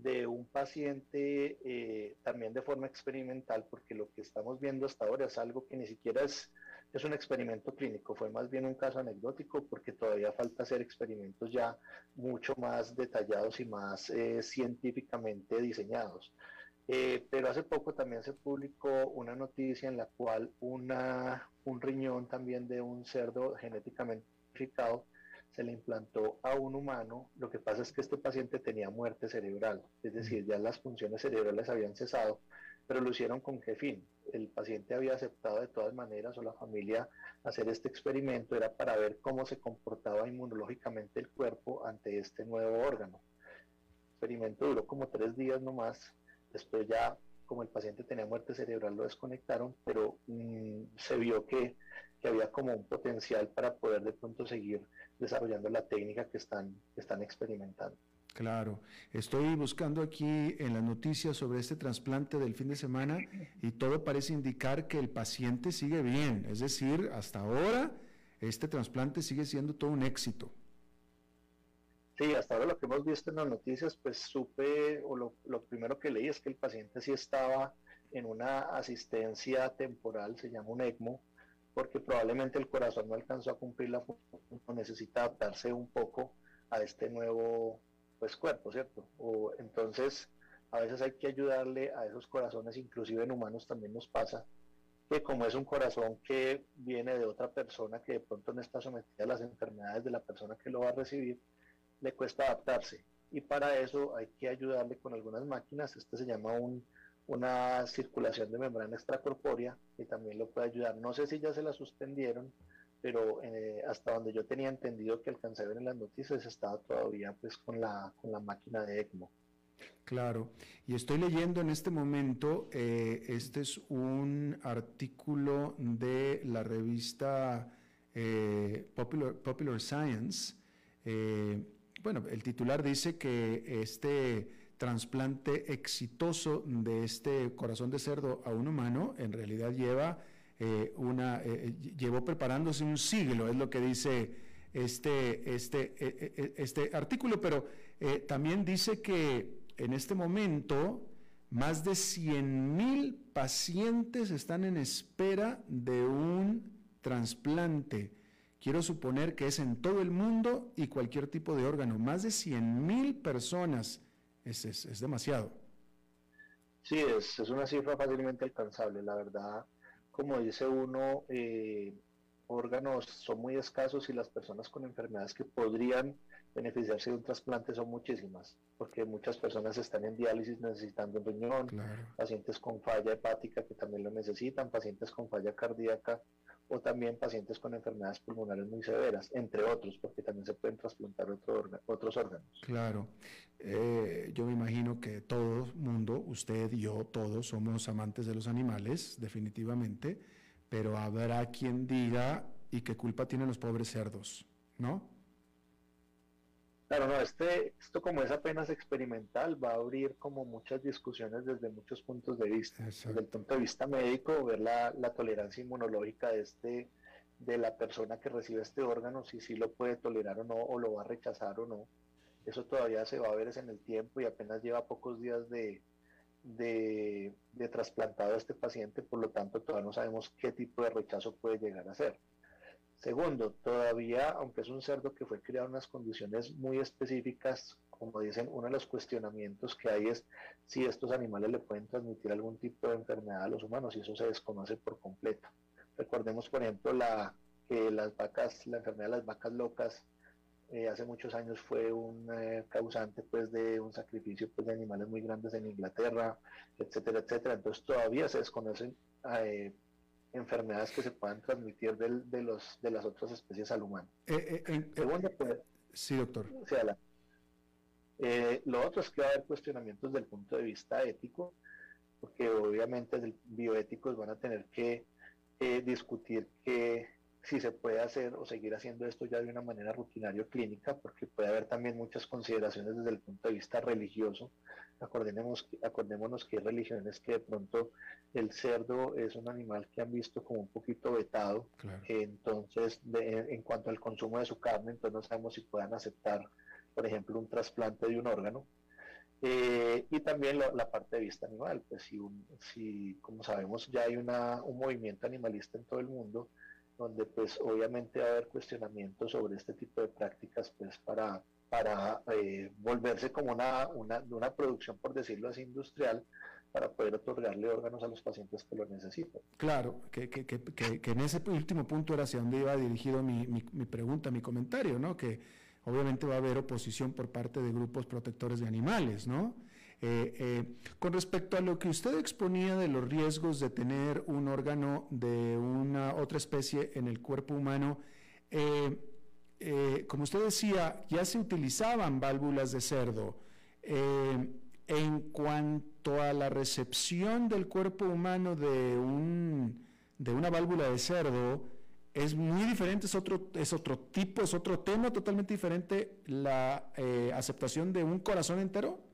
de un paciente eh, también de forma experimental, porque lo que estamos viendo hasta ahora es algo que ni siquiera es, es un experimento clínico, fue más bien un caso anecdótico, porque todavía falta hacer experimentos ya mucho más detallados y más eh, científicamente diseñados. Eh, pero hace poco también se publicó una noticia en la cual una, un riñón también de un cerdo genéticamente modificado se le implantó a un humano, lo que pasa es que este paciente tenía muerte cerebral, es decir, ya las funciones cerebrales habían cesado, pero lo hicieron con qué fin. El paciente había aceptado de todas maneras o la familia hacer este experimento era para ver cómo se comportaba inmunológicamente el cuerpo ante este nuevo órgano. El experimento duró como tres días nomás, después ya como el paciente tenía muerte cerebral lo desconectaron, pero mm, se vio que, que había como un potencial para poder de pronto seguir desarrollando la técnica que están, están experimentando. Claro, estoy buscando aquí en las noticias sobre este trasplante del fin de semana y todo parece indicar que el paciente sigue bien, es decir, hasta ahora este trasplante sigue siendo todo un éxito. Sí, hasta ahora lo que hemos visto en las noticias, pues supe, o lo, lo primero que leí es que el paciente sí estaba en una asistencia temporal, se llama un ECMO, porque probablemente el corazón no alcanzó a cumplir la función, necesita adaptarse un poco a este nuevo pues cuerpo, ¿cierto? O entonces a veces hay que ayudarle a esos corazones, inclusive en humanos también nos pasa, que como es un corazón que viene de otra persona que de pronto no está sometida a las enfermedades de la persona que lo va a recibir, le cuesta adaptarse. Y para eso hay que ayudarle con algunas máquinas, este se llama una circulación de membrana extracorpórea, que también lo puede ayudar. No sé si ya se la suspendieron, pero eh, hasta donde yo tenía entendido que alcancé en las noticias estaba todavía pues con la, con la máquina de ECMO. Claro, y estoy leyendo en este momento, eh, este es un artículo de la revista eh, Popular, Science. Eh, bueno, el titular dice que este trasplante exitoso de este corazón de cerdo a un humano en realidad lleva una, llevó preparándose un siglo, es lo que dice este, este, este artículo, pero también dice que en este momento, más de 100 mil pacientes están en espera de un trasplante. Quiero suponer que es en todo el mundo y cualquier tipo de órgano. Más de 100 mil personas. Es, es, demasiado. Sí, es, es, una cifra fácilmente alcanzable. La verdad, como dice uno, eh, órganos son muy escasos y las personas con enfermedades que podrían beneficiarse de un trasplante son muchísimas, porque muchas personas están en diálisis necesitando un riñón, pacientes con falla hepática que también lo necesitan, pacientes con falla cardíaca o también pacientes con enfermedades pulmonares muy severas, entre otros, porque también se pueden trasplantar otros órganos. Claro, eh, yo me imagino que todo mundo, usted, yo, todos somos amantes de los animales, definitivamente, pero habrá quien diga, ¿y qué culpa tienen los pobres cerdos? ¿No? Claro, no, este, esto como es apenas experimental va a abrir como muchas discusiones desde muchos puntos de vista. Desde el punto de vista médico, ver la, tolerancia inmunológica de este de la persona que recibe este órgano, si sí lo puede tolerar o no, o lo va a rechazar o no. Eso todavía se va a ver en el tiempo y apenas lleva pocos días de, de, de trasplantado a este paciente, por lo tanto todavía no sabemos qué tipo de rechazo puede llegar a ser. Segundo, todavía, aunque es un cerdo que fue criado en unas condiciones muy específicas, como dicen, uno de los cuestionamientos que hay es si estos animales le pueden transmitir algún tipo de enfermedad a los humanos y eso se desconoce por completo. Recordemos, por ejemplo, la, que las vacas, la enfermedad de las vacas locas eh, hace muchos años fue un eh, causante pues de un sacrificio pues, de animales muy grandes en Inglaterra, etcétera, etcétera. Entonces todavía se desconocen eh, enfermedades que se puedan transmitir de, los, de las otras especies al humano. Eh, eh, Segundo, pues, sí, doctor. Eh, lo otro es que va a haber cuestionamientos desde el punto de vista ético, porque obviamente bioéticos van a tener que discutir que si se puede hacer o seguir haciendo esto ya de una manera rutinaria clínica, porque puede haber también muchas consideraciones desde el punto de vista religioso. Acordémonos, acordémonos que hay religiones que de pronto el cerdo es un animal que han visto como un poquito vetado, entonces en cuanto al consumo de su carne, entonces no sabemos si puedan aceptar, por ejemplo, un trasplante de un órgano. Eh, y también la parte de vista animal, pues si, si como sabemos ya hay una, un movimiento animalista en todo el mundo, donde pues obviamente va a haber cuestionamientos sobre este tipo de prácticas pues para, para eh, volverse como una, una, una producción, por decirlo así, industrial, para poder otorgarle órganos a los pacientes que lo necesitan. Claro, que, que, que, que, en ese último punto era hacia donde iba dirigido mi, mi, mi, pregunta, mi comentario, ¿no? Que obviamente va a haber oposición por parte de grupos protectores de animales, ¿no? Eh, eh, con respecto a lo que usted exponía de los riesgos de tener un órgano de una otra especie en el cuerpo humano, eh, como usted decía, ya se utilizaban válvulas de cerdo. en cuanto a la recepción del cuerpo humano de, un, de una válvula de cerdo, es muy diferente, es otro, es otro tipo, es otro tema totalmente diferente la aceptación de un corazón entero.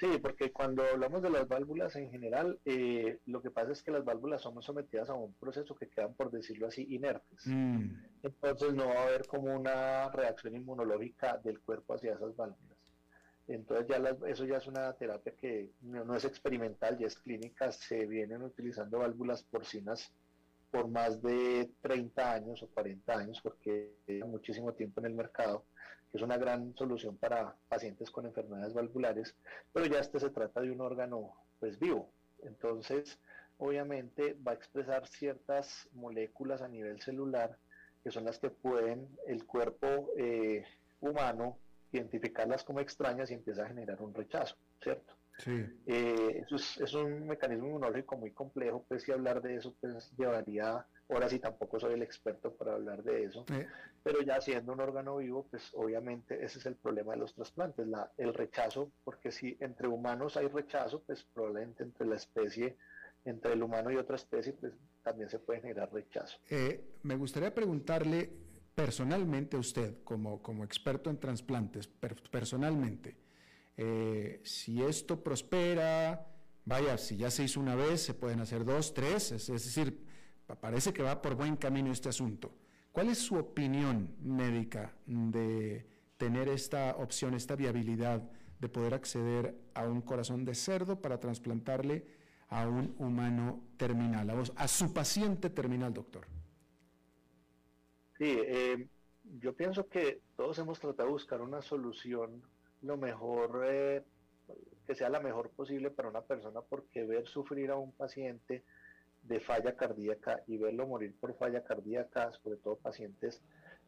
Sí, porque cuando hablamos de las válvulas en general, eh, lo que pasa es que las válvulas son sometidas a un proceso que quedan, por decirlo así, inertes. Mm. Entonces no va a haber como una reacción inmunológica del cuerpo hacia esas válvulas. Entonces ya eso ya es una terapia que no, es experimental, ya es clínica, se vienen utilizando válvulas porcinas por más de 30 años o 40 años, porque lleva muchísimo tiempo en el mercado, que es una gran solución para pacientes con enfermedades valvulares, pero ya este se trata de un órgano pues vivo. Entonces, obviamente va a expresar ciertas moléculas a nivel celular que son las que pueden el cuerpo eh, humano identificarlas como extrañas y empieza a generar un rechazo, ¿cierto? Sí. Eh, eso es, un mecanismo inmunológico muy complejo, pues si hablar de eso pues llevaría horas y tampoco soy el experto para hablar de eso, pero ya siendo un órgano vivo, pues obviamente ese es el problema de los trasplantes, la, el rechazo, porque si entre humanos hay rechazo, pues probablemente entre la especie, entre el humano y otra especie, pues también se puede generar rechazo. Eh, me gustaría preguntarle personalmente a usted, como, como experto en trasplantes, personalmente, eh, si esto prospera, vaya, si ya se hizo una vez, se pueden hacer dos, tres, es, decir, parece que va por buen camino este asunto. ¿Cuál es su opinión médica de tener esta opción, esta viabilidad de poder acceder a un corazón de cerdo para trasplantarle a un humano terminal, a, a su paciente terminal, doctor? Sí, eh, yo pienso que todos hemos tratado de buscar una solución lo mejor, eh, que sea la mejor posible para una persona, porque ver sufrir a un paciente de falla cardíaca y verlo morir por falla cardíaca, sobre todo pacientes,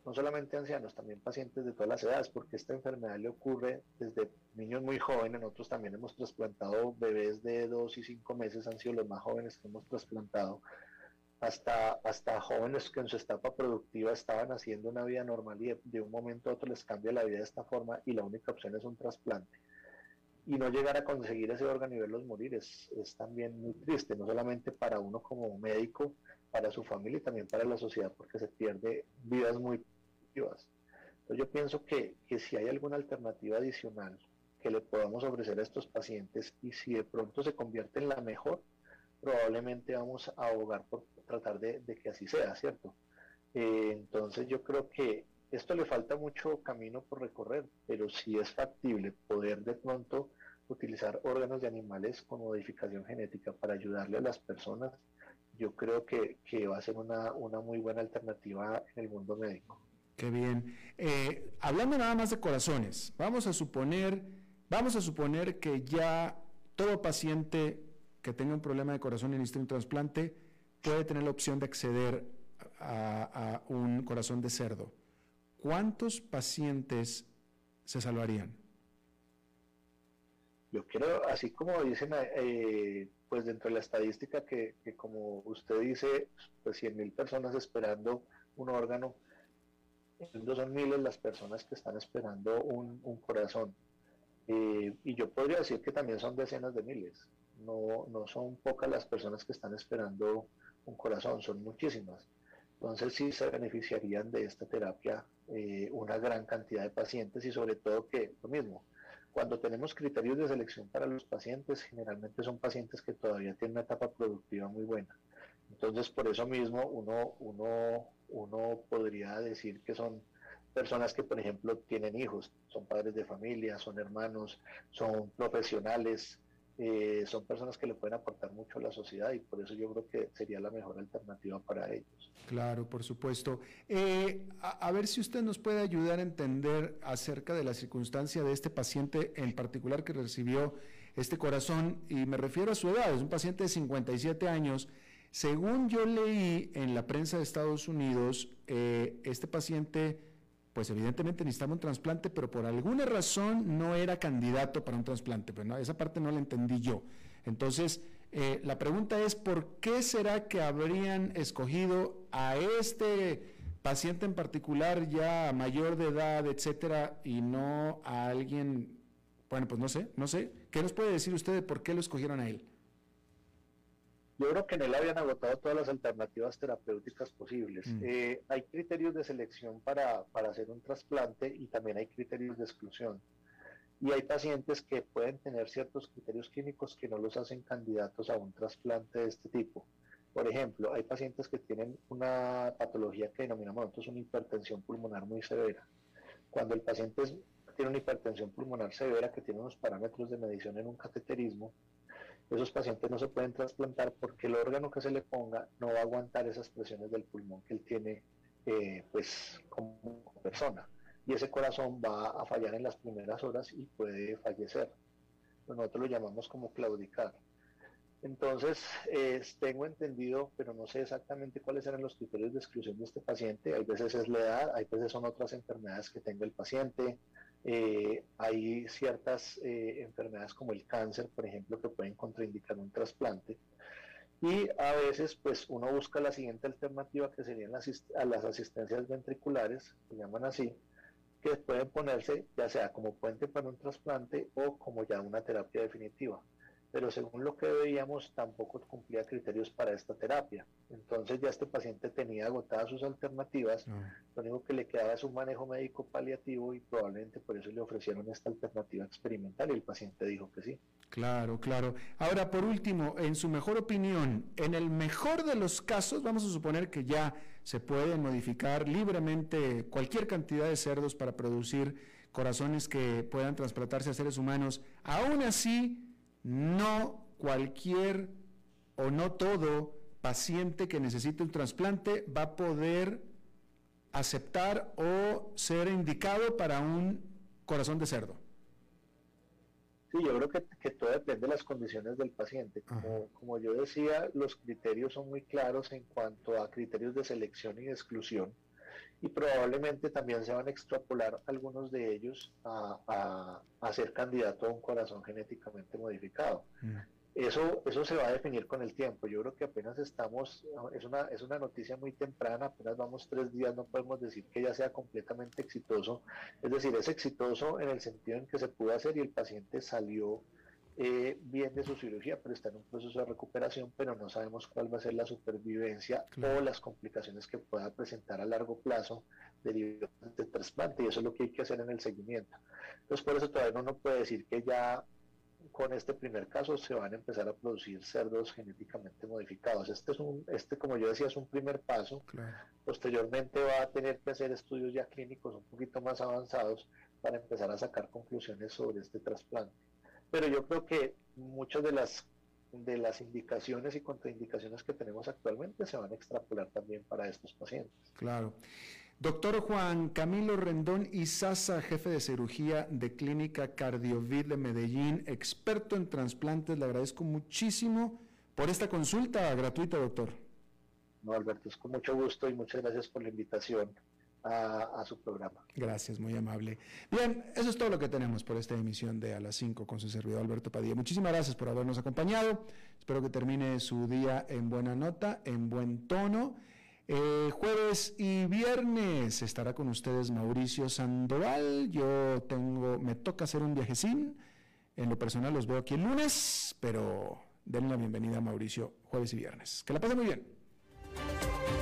no solamente ancianos, también pacientes de todas las edades, porque esta enfermedad le ocurre desde niños muy jóvenes, nosotros también hemos trasplantado bebés de dos y cinco meses, han sido los más jóvenes que hemos trasplantado, hasta, hasta jóvenes que en su etapa productiva estaban haciendo una vida normal y de, un momento a otro les cambia la vida de esta forma y la única opción es un trasplante. Y no llegar a conseguir ese órgano y verlos morir es, es también muy triste, no solamente para uno como médico, para su familia y también para la sociedad, porque se pierde vidas muy vivas. Entonces yo pienso que, que si hay alguna alternativa adicional que le podamos ofrecer a estos pacientes y si de pronto se convierte en la mejor, probablemente vamos a abogar por tratar de, que así sea, ¿cierto? Eh, entonces yo creo que esto le falta mucho camino por recorrer, pero si es factible poder de pronto utilizar órganos de animales con modificación genética para ayudarle a las personas, yo creo que, va a ser una, muy buena alternativa en el mundo médico. Qué bien. Eh, hablando nada más de corazones, vamos a suponer, vamos a suponer que ya todo paciente que tenga un problema de corazón y necesite un trasplante puede tener la opción de acceder a, un corazón de cerdo. ¿Cuántos pacientes se salvarían? Yo quiero, así como dicen, eh, pues dentro de la estadística que, como usted dice, pues 100 mil personas esperando un órgano, no son miles las personas que están esperando un, corazón. Eh, y yo podría decir que también son decenas de miles. No, no son pocas las personas que están esperando un corazón, son muchísimas. Entonces sí se beneficiarían de esta terapia eh, una gran cantidad de pacientes y sobre todo que lo mismo, cuando tenemos criterios de selección para los pacientes, generalmente son pacientes que todavía tienen una etapa productiva muy buena. Entonces por eso mismo uno, uno, uno podría decir que son personas que por ejemplo tienen hijos, son padres de familia, son hermanos, son profesionales, eh, son personas que le pueden aportar mucho a la sociedad y por eso yo creo que sería la mejor alternativa para ellos. Claro, por supuesto. Eh, a, ver si usted nos puede ayudar a entender acerca de la circunstancia de este paciente en particular que recibió este corazón y me refiero a su edad, es un paciente de 57 años. Según yo leí en la prensa de Estados Unidos, eh, este paciente pues evidentemente necesitaba un trasplante, pero por alguna razón no era candidato para un trasplante. Pues no, esa parte no la entendí yo. Entonces, eh, la pregunta es, ¿por qué será que habrían escogido a este paciente en particular ya mayor de edad, etcétera, y no a alguien, bueno, pues no sé, no sé. ¿Qué nos puede decir usted de por qué lo escogieron a él? Yo creo que en él habían agotado todas las alternativas terapéuticas posibles. Mm. Eh, hay criterios de selección para, hacer un trasplante y también hay criterios de exclusión. Y hay pacientes que pueden tener ciertos criterios químicos que no los hacen candidatos a un trasplante de este tipo. Por ejemplo, hay pacientes que tienen una patología que denominamos nosotros una hipertensión pulmonar muy severa. Cuando el paciente tiene una hipertensión pulmonar severa que tiene unos parámetros de medición en un cateterismo, esos pacientes no se pueden trasplantar porque el órgano que se le ponga no va a aguantar esas presiones del pulmón que él tiene eh, pues como persona y ese corazón va a fallar en las primeras horas y puede fallecer. Nosotros lo llamamos como claudicar. Entonces, tengo entendido, pero no sé exactamente cuáles eran los criterios de exclusión de este paciente. Hay veces es la edad, hay veces son otras enfermedades que tenga el paciente. Eh, hay ciertas eh, enfermedades como el cáncer, por ejemplo, que pueden contraindicar un trasplante. Y a veces, pues uno busca la siguiente alternativa, que serían las, las asistencias ventriculares, se llaman así, que pueden ponerse ya sea como puente para un trasplante o como ya una terapia definitiva pero según lo que veíamos tampoco cumplía criterios para esta terapia. Entonces ya este paciente tenía agotadas sus alternativas, ah. lo único que le quedaba es un manejo médico paliativo y probablemente por eso le ofrecieron esta alternativa experimental y el paciente dijo que sí. Claro, claro. Ahora, por último, en su mejor opinión, en el mejor de los casos, vamos a suponer que ya se puede modificar libremente cualquier cantidad de cerdos para producir corazones que puedan transplantarse a seres humanos, aún así, no cualquier o no todo paciente que necesite un trasplante va a poder aceptar o ser indicado para un corazón de cerdo. Sí, yo creo que, todo depende de las condiciones del paciente. Como, como, yo decía, los criterios son muy claros en cuanto a criterios de selección y de exclusión y probablemente también se van a extrapolar algunos de ellos a, a, ser candidato a un corazón genéticamente modificado. Mm. Eso, eso se va a definir con el tiempo. Yo creo que apenas estamos, es una, es una noticia muy temprana, apenas vamos tres días, no podemos decir que ya sea completamente exitoso. Es decir, es exitoso en el sentido en que se pudo hacer y el paciente salió eh, bien de su cirugía, pero está en un proceso de recuperación, pero no sabemos cuál va a ser la supervivencia o las complicaciones que pueda presentar a largo plazo derivadas del trasplante, y eso es lo que hay que hacer en el seguimiento. Entonces, por eso todavía no puede decir que ya con este primer caso se van a empezar a producir cerdos genéticamente modificados. Este es un, este como yo decía, es un primer paso. Posteriormente va a tener que hacer estudios ya clínicos un poquito más avanzados para empezar a sacar conclusiones sobre este trasplante pero yo creo que muchas de las de las indicaciones y contraindicaciones que tenemos actualmente se van a extrapolar también para estos pacientes. Claro. Doctor Juan Camilo Rendón Izaza, jefe de cirugía de Clínica Cardiovid de Medellín, experto en trasplantes, le agradezco muchísimo por esta consulta gratuita, doctor. No, Alberto, es con mucho gusto y muchas gracias por la invitación a, su programa. Gracias, muy amable. Bien, eso es todo lo que tenemos por esta emisión de A las 5 con su servidor Alberto Padilla. Muchísimas gracias por habernos acompañado. Espero que termine su día en buena nota, en buen tono. Eh, jueves y viernes estará con ustedes Mauricio Sandoval. Yo tengo, me toca hacer un viajecín. En lo personal los veo aquí el lunes, pero denle la bienvenida a Mauricio jueves y viernes. Que la pasen muy bien.